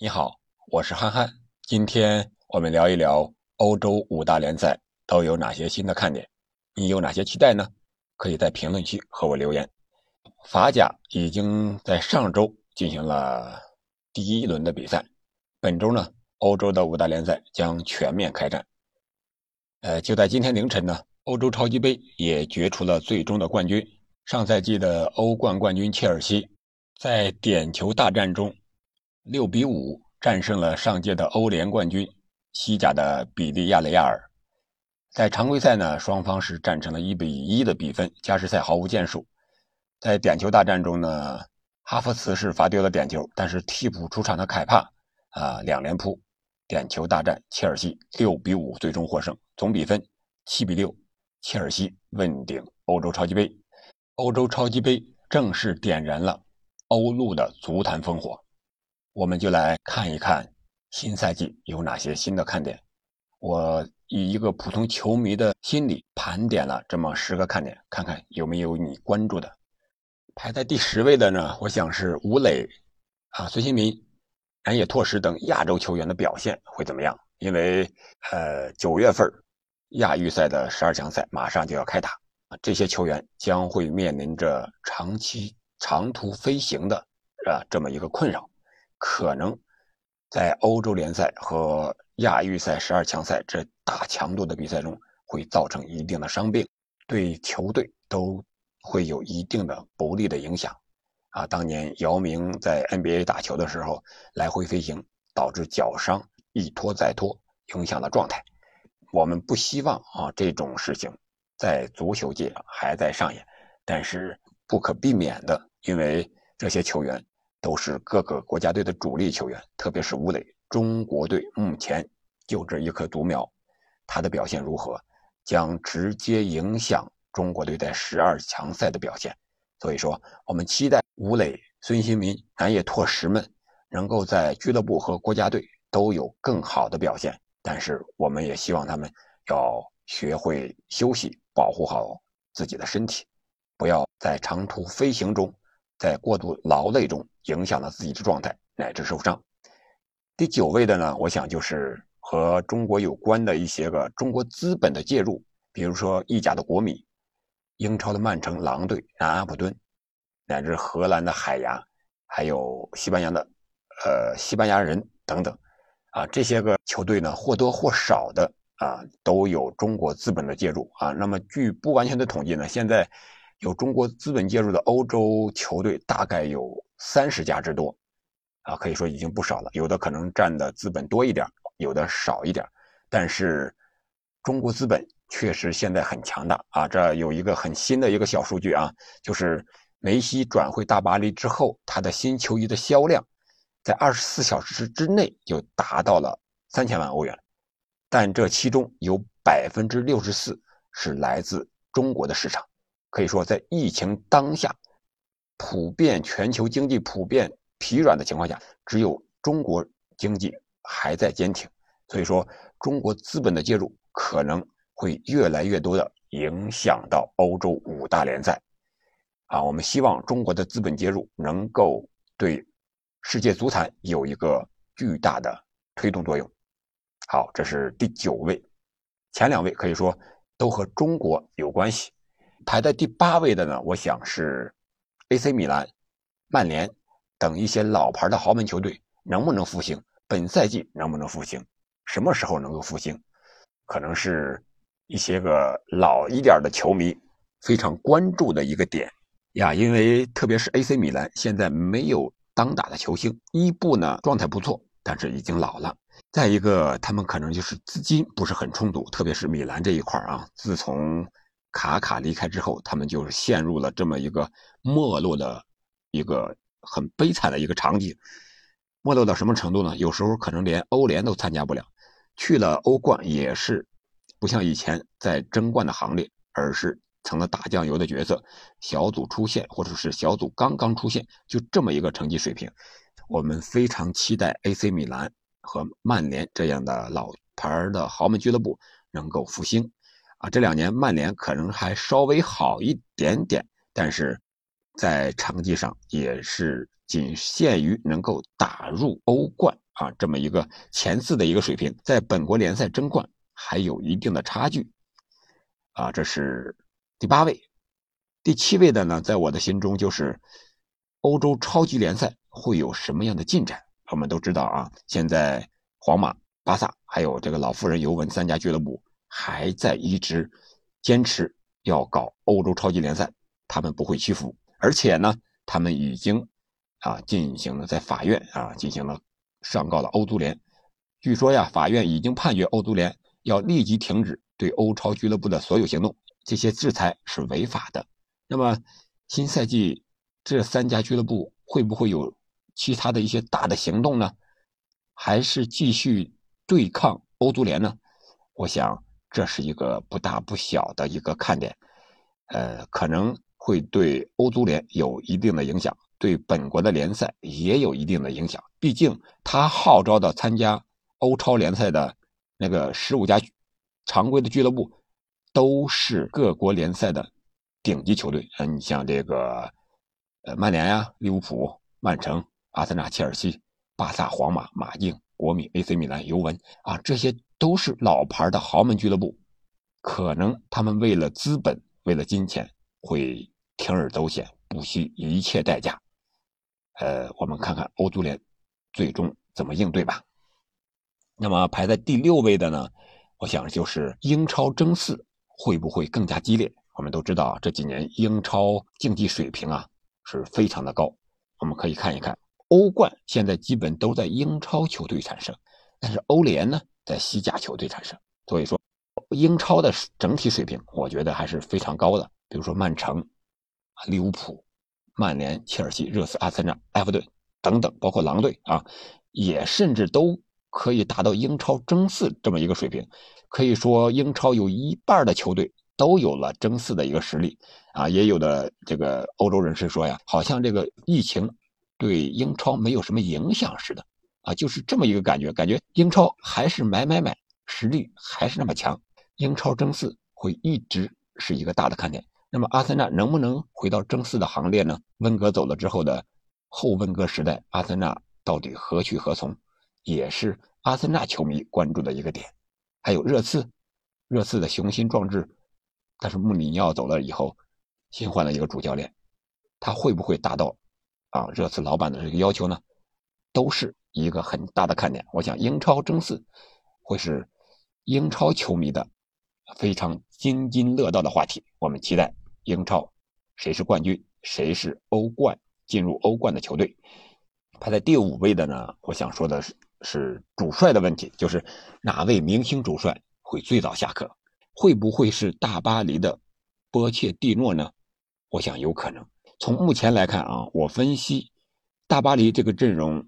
你好，我是憨憨。今天我们聊一聊欧洲五大联赛都有哪些新的看点，你有哪些期待呢？可以在评论区和我留言。法甲已经在上周进行了第一轮的比赛，本周呢，欧洲的五大联赛将全面开战。呃，就在今天凌晨呢，欧洲超级杯也决出了最终的冠军。上赛季的欧冠冠军切尔西，在点球大战中。六比五战胜了上届的欧联冠军西甲的比利亚雷亚尔。在常规赛呢，双方是战成了一比一的比分，加时赛毫无建树。在点球大战中呢，哈弗茨是罚丢了点球，但是替补出场的凯帕啊两连扑，点球大战切尔西六比五最终获胜，总比分七比六，切尔西问鼎欧洲超级杯。欧洲超级杯正式点燃了欧陆的足坛烽火。我们就来看一看新赛季有哪些新的看点。我以一个普通球迷的心理盘点了这么十个看点，看看有没有你关注的。排在第十位的呢，我想是吴磊、啊孙兴民、安野拓实等亚洲球员的表现会怎么样？因为呃九月份亚预赛的十二强赛马上就要开打啊，这些球员将会面临着长期长途飞行的啊这么一个困扰。可能在欧洲联赛和亚预赛十二强赛这大强度的比赛中，会造成一定的伤病，对球队都会有一定的不利的影响。啊，当年姚明在 NBA 打球的时候，来回飞行导致脚伤，一拖再拖，影响了状态。我们不希望啊这种事情在足球界还在上演，但是不可避免的，因为这些球员。都是各个国家队的主力球员，特别是吴磊。中国队目前就这一棵独苗，他的表现如何，将直接影响中国队在十二强赛的表现。所以说，我们期待吴磊、孙兴民、南野拓实们能够在俱乐部和国家队都有更好的表现。但是，我们也希望他们要学会休息，保护好自己的身体，不要在长途飞行中。在过度劳累中影响了自己的状态，乃至受伤。第九位的呢，我想就是和中国有关的一些个中国资本的介入，比如说意甲的国米、英超的曼城、狼队、南安普敦，乃至荷兰的海牙，还有西班牙的呃西班牙人等等，啊，这些个球队呢或多或少的啊都有中国资本的介入啊。那么据不完全的统计呢，现在。有中国资本介入的欧洲球队大概有三十家之多，啊，可以说已经不少了。有的可能占的资本多一点，有的少一点，但是中国资本确实现在很强大啊。这有一个很新的一个小数据啊，就是梅西转会大巴黎之后，他的新球衣的销量在二十四小时之内就达到了三千万欧元，但这其中有百分之六十四是来自中国的市场。可以说，在疫情当下，普遍全球经济普遍疲软的情况下，只有中国经济还在坚挺。所以说，中国资本的介入可能会越来越多的影响到欧洲五大联赛。啊，我们希望中国的资本介入能够对世界足坛有一个巨大的推动作用。好，这是第九位，前两位可以说都和中国有关系。排在第八位的呢，我想是 AC 米兰、曼联等一些老牌的豪门球队能不能复兴？本赛季能不能复兴？什么时候能够复兴？可能是一些个老一点的球迷非常关注的一个点呀。因为特别是 AC 米兰现在没有当打的球星，伊布呢状态不错，但是已经老了。再一个，他们可能就是资金不是很充足，特别是米兰这一块啊，自从卡卡离开之后，他们就是陷入了这么一个没落的一个很悲惨的一个场景。没落到什么程度呢？有时候可能连欧联都参加不了，去了欧冠也是不像以前在争冠的行列，而是成了打酱油的角色。小组出线或者是小组刚刚出现，就这么一个成绩水平。我们非常期待 AC 米兰和曼联这样的老牌的豪门俱乐部能够复兴。啊，这两年曼联可能还稍微好一点点，但是在成绩上也是仅限于能够打入欧冠啊，这么一个前四的一个水平，在本国联赛争冠还有一定的差距。啊，这是第八位，第七位的呢，在我的心中就是欧洲超级联赛会有什么样的进展？我们都知道啊，现在皇马、巴萨还有这个老妇人尤文三家俱乐部还在一直坚持要搞欧洲超级联赛，他们不会屈服，而且呢，他们已经啊进行了在法院啊进行了上告了欧足联，据说呀，法院已经判决欧足联要立即停止。对欧超俱乐部的所有行动，这些制裁是违法的。那么，新赛季这三家俱乐部会不会有其他的一些大的行动呢？还是继续对抗欧足联呢？我想这是一个不大不小的一个看点，呃，可能会对欧足联有一定的影响，对本国的联赛也有一定的影响。毕竟他号召的参加欧超联赛的那个十五家。常规的俱乐部都是各国联赛的顶级球队啊，你像这个呃曼联呀、利物浦、曼城、阿森纳、切尔西、巴萨、皇马、马竞、国米、AC 米兰、尤文啊，这些都是老牌的豪门俱乐部，可能他们为了资本、为了金钱会铤而走险，不惜一切代价。呃，我们看看欧足联最终怎么应对吧。那么排在第六位的呢？我想，就是英超争四会不会更加激烈？我们都知道，这几年英超竞技水平啊是非常的高。我们可以看一看，欧冠现在基本都在英超球队产生，但是欧联呢在西甲球队产生。所以说，英超的整体水平，我觉得还是非常高的。比如说曼城、利物浦、曼联、切尔西、热刺、阿森纳、埃弗顿等等，包括狼队啊，也甚至都。可以达到英超争四这么一个水平，可以说英超有一半的球队都有了争四的一个实力啊！也有的这个欧洲人士说呀，好像这个疫情对英超没有什么影响似的啊，就是这么一个感觉，感觉英超还是买买买，实力还是那么强，英超争四会一直是一个大的看点。那么阿森纳能不能回到争四的行列呢？温格走了之后的后温格时代，阿森纳到底何去何从？也是阿森纳球迷关注的一个点，还有热刺，热刺的雄心壮志，但是穆里尼奥走了以后，新换了一个主教练，他会不会达到啊热刺老板的这个要求呢？都是一个很大的看点。我想英超争四会是英超球迷的非常津津乐道的话题。我们期待英超谁是冠军，谁是欧冠进入欧冠的球队。排在第五位的呢，我想说的是。是主帅的问题，就是哪位明星主帅会最早下课？会不会是大巴黎的波切蒂诺呢？我想有可能。从目前来看啊，我分析大巴黎这个阵容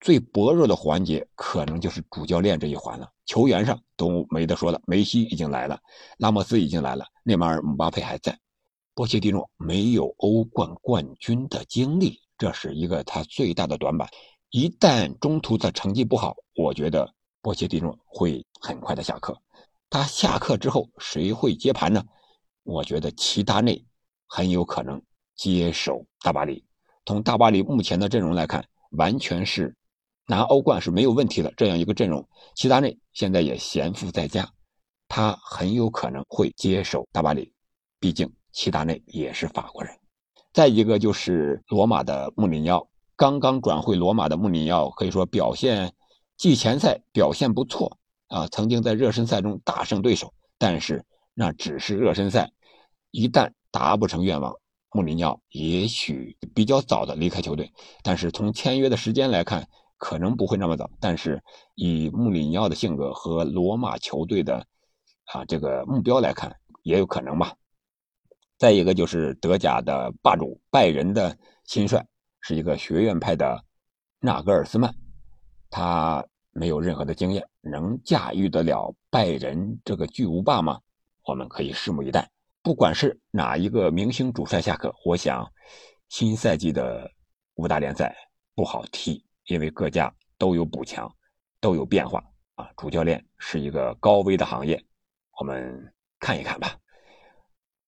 最薄弱的环节，可能就是主教练这一环了。球员上都没得说了，梅西已经来了，拉莫斯已经来了，内马尔、姆巴佩还在，波切蒂诺没有欧冠冠军的经历，这是一个他最大的短板。一旦中途的成绩不好，我觉得波切蒂诺会很快的下课。他下课之后，谁会接盘呢？我觉得齐达内很有可能接手大巴黎。从大巴黎目前的阵容来看，完全是拿欧冠是没有问题的这样一个阵容。齐达内现在也闲赋在家，他很有可能会接手大巴黎。毕竟齐达内也是法国人。再一个就是罗马的穆里尼奥。刚刚转会罗马的穆里尼奥可以说表现季前赛表现不错啊，曾经在热身赛中大胜对手，但是那只是热身赛，一旦达不成愿望，穆里尼奥也许比较早的离开球队。但是从签约的时间来看，可能不会那么早。但是以穆里尼奥的性格和罗马球队的啊这个目标来看，也有可能吧。再一个就是德甲的霸主拜仁的新帅。是一个学院派的纳格尔斯曼，他没有任何的经验，能驾驭得了拜仁这个巨无霸吗？我们可以拭目以待。不管是哪一个明星主帅下课，我想新赛季的五大联赛不好踢，因为各家都有补强，都有变化啊。主教练是一个高危的行业，我们看一看吧。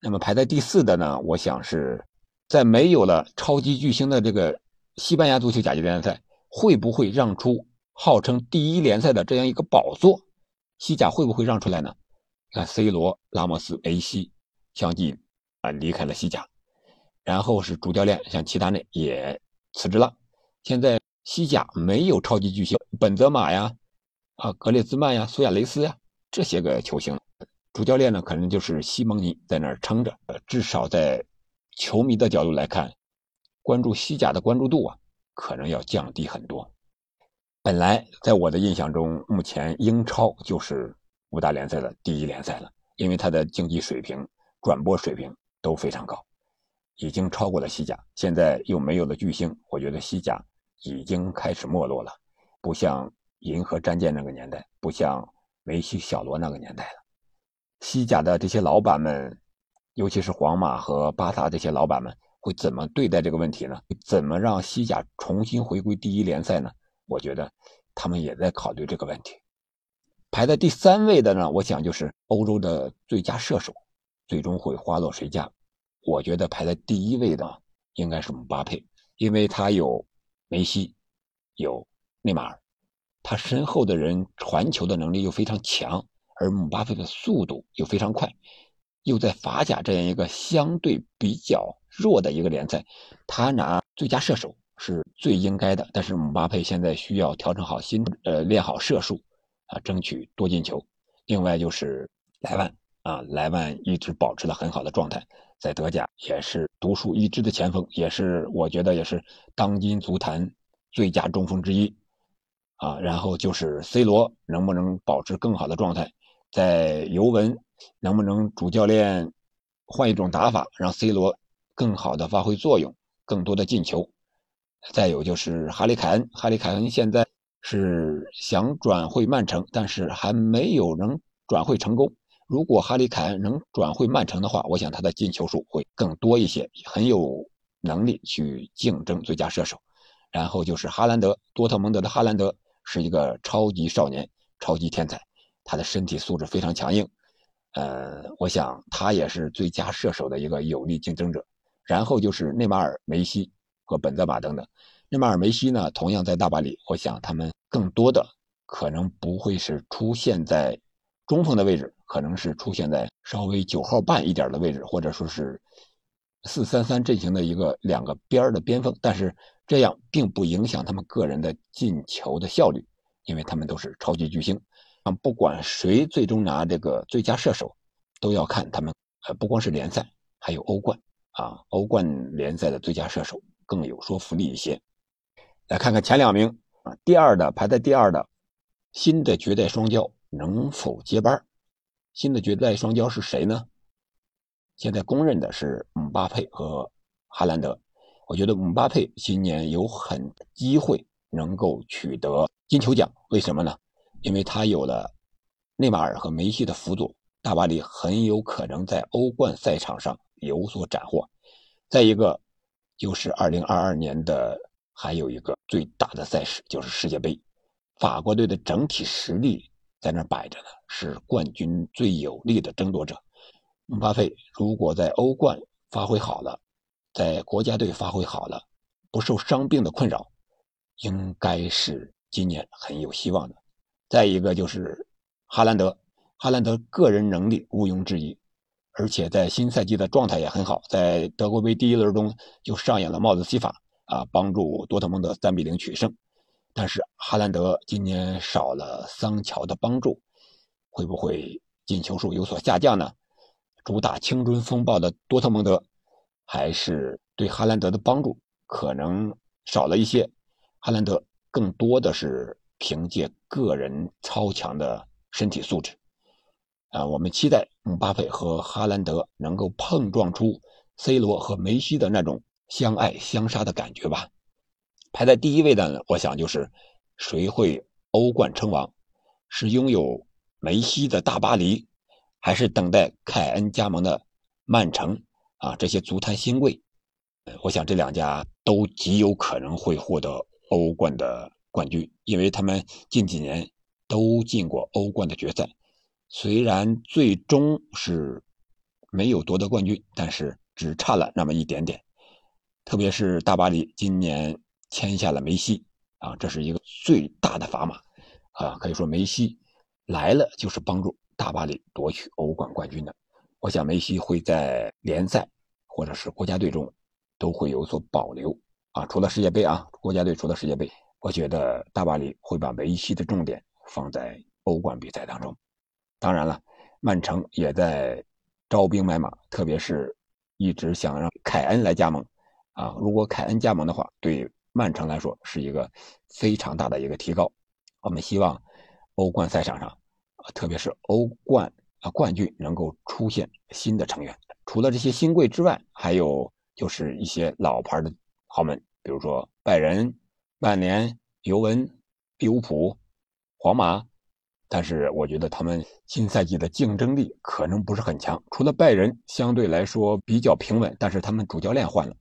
那么排在第四的呢？我想是。在没有了超级巨星的这个西班牙足球甲级联赛，会不会让出号称第一联赛的这样一个宝座，西甲会不会让出来呢？你看，C 罗、拉莫斯、梅西相继啊离开了西甲，然后是主教练像齐达内也辞职了。现在西甲没有超级巨星，本泽马呀、啊格列兹曼呀、苏亚雷斯呀这些个球星，主教练呢可能就是西蒙尼在那儿撑着。呃，至少在球迷的角度来看，关注西甲的关注度啊，可能要降低很多。本来在我的印象中，目前英超就是五大联赛的第一联赛了，因为它的竞技水平、转播水平都非常高，已经超过了西甲。现在又没有了巨星，我觉得西甲已经开始没落了，不像银河战舰那个年代，不像梅西、小罗那个年代了。西甲的这些老板们，尤其是皇马和巴萨这些老板们，会怎么对待这个问题呢？怎么让西甲重新回归第一联赛呢？我觉得他们也在考虑这个问题。排在第三位的呢，我想就是欧洲的最佳射手，最终会花落谁家？我觉得排在第一位的应该是姆巴佩，因为他有梅西，有内马尔，他身后的人传球的能力又非常强，而姆巴佩的速度又非常快，又在法甲这样一个相对比较弱的一个联赛，他拿最佳射手。是最应该的，但是姆巴佩现在需要调整好心，呃，练好射术，啊，争取多进球。另外就是莱万啊，莱万一直保持了很好的状态，在德甲也是独树一帜的前锋，也是我觉得也是当今足坛最佳中锋之一，啊，然后就是 C 罗能不能保持更好的状态，在尤文能不能主教练换一种打法，让 C 罗更好的发挥作用，更多的进球。再有就是哈里凯恩，哈里凯恩现在是想转会曼城，但是还没有能转会成功。如果哈里凯恩能转会曼城的话，我想他的进球数会更多一些，很有能力去竞争最佳射手。然后就是哈兰德，多特蒙德的哈兰德是一个超级少年、超级天才，他的身体素质非常强硬。呃，我想他也是最佳射手的一个有力竞争者。然后就是内马尔、梅西。和本泽马等等，内马尔、梅西呢，同样在大巴黎。我想他们更多的可能不会是出现在中锋的位置，可能是出现在稍微九号半一点的位置，或者说是四三三阵型的一个两个边的边锋。但是这样并不影响他们个人的进球的效率，因为他们都是超级巨星。啊，不管谁最终拿这个最佳射手，都要看他们呃，不光是联赛，还有欧冠啊，欧冠联赛的最佳射手。更有说服力一些。来看看前两名啊，第二的排在第二的新的绝代双骄能否接班？新的绝代双骄是谁呢？现在公认的是姆巴佩和哈兰德。我觉得姆巴佩今年有很机会能够取得金球奖，为什么呢？因为他有了内马尔和梅西的辅佐，大巴黎很有可能在欧冠赛场上有所斩获。再一个。就是二零二二年的还有一个最大的赛事，就是世界杯。法国队的整体实力在那摆着呢，是冠军最有力的争夺者。姆巴佩如果在欧冠发挥好了，在国家队发挥好了，不受伤病的困扰，应该是今年很有希望的。再一个就是哈兰德，哈兰德个人能力毋庸置疑。而且在新赛季的状态也很好，在德国杯第一轮中就上演了帽子戏法啊，帮助多特蒙德三比零取胜。但是哈兰德今年少了桑乔的帮助，会不会进球数有所下降呢？主打青春风暴的多特蒙德，还是对哈兰德的帮助可能少了一些。哈兰德更多的是凭借个人超强的身体素质。啊，我们期待姆巴佩和哈兰德能够碰撞出 C 罗和梅西的那种相爱相杀的感觉吧。排在第一位的，呢，我想就是谁会欧冠称王？是拥有梅西的大巴黎，还是等待凯恩加盟的曼城？啊，这些足坛新贵，我想这两家都极有可能会获得欧冠的冠军，因为他们近几年都进过欧冠的决赛。虽然最终是没有夺得冠军，但是只差了那么一点点。特别是大巴黎今年签下了梅西啊，这是一个最大的砝码啊，可以说梅西来了就是帮助大巴黎夺取欧冠冠军的。我想梅西会在联赛或者是国家队中都会有所保留啊，除了世界杯啊，国家队除了世界杯，我觉得大巴黎会把梅西的重点放在欧冠比赛当中。当然了，曼城也在招兵买马，特别是一直想让凯恩来加盟啊。如果凯恩加盟的话，对曼城来说是一个非常大的一个提高。我们希望欧冠赛场上啊，特别是欧冠。啊，冠军能够出现新的成员，除了这些新贵之外，还有就是一些老牌的豪门，比如说拜仁、曼联、尤文、利物浦、皇马。但是我觉得他们新赛季的竞争力可能不是很强。除了拜仁相对来说比较平稳，但是他们主教练换了，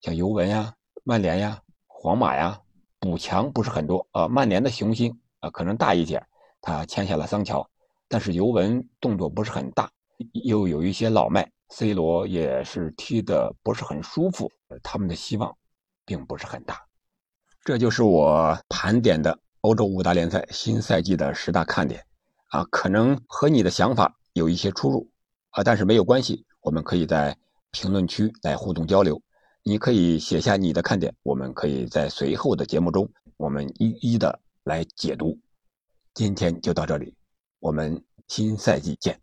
像尤文呀、曼联呀、皇马呀，补强不是很多啊。曼联的雄心啊可能大一点，他签下了桑乔。但是尤文动作不是很大，又有一些老迈，C 罗也是踢的不是很舒服，他们的希望并不是很大。这就是我盘点的欧洲五大联赛新赛季的十大看点，啊，可能和你的想法有一些出入，啊，但是没有关系，我们可以在评论区来互动交流，你可以写下你的看点，我们可以在随后的节目中，我们一一的来解读。今天就到这里。我们新赛季见。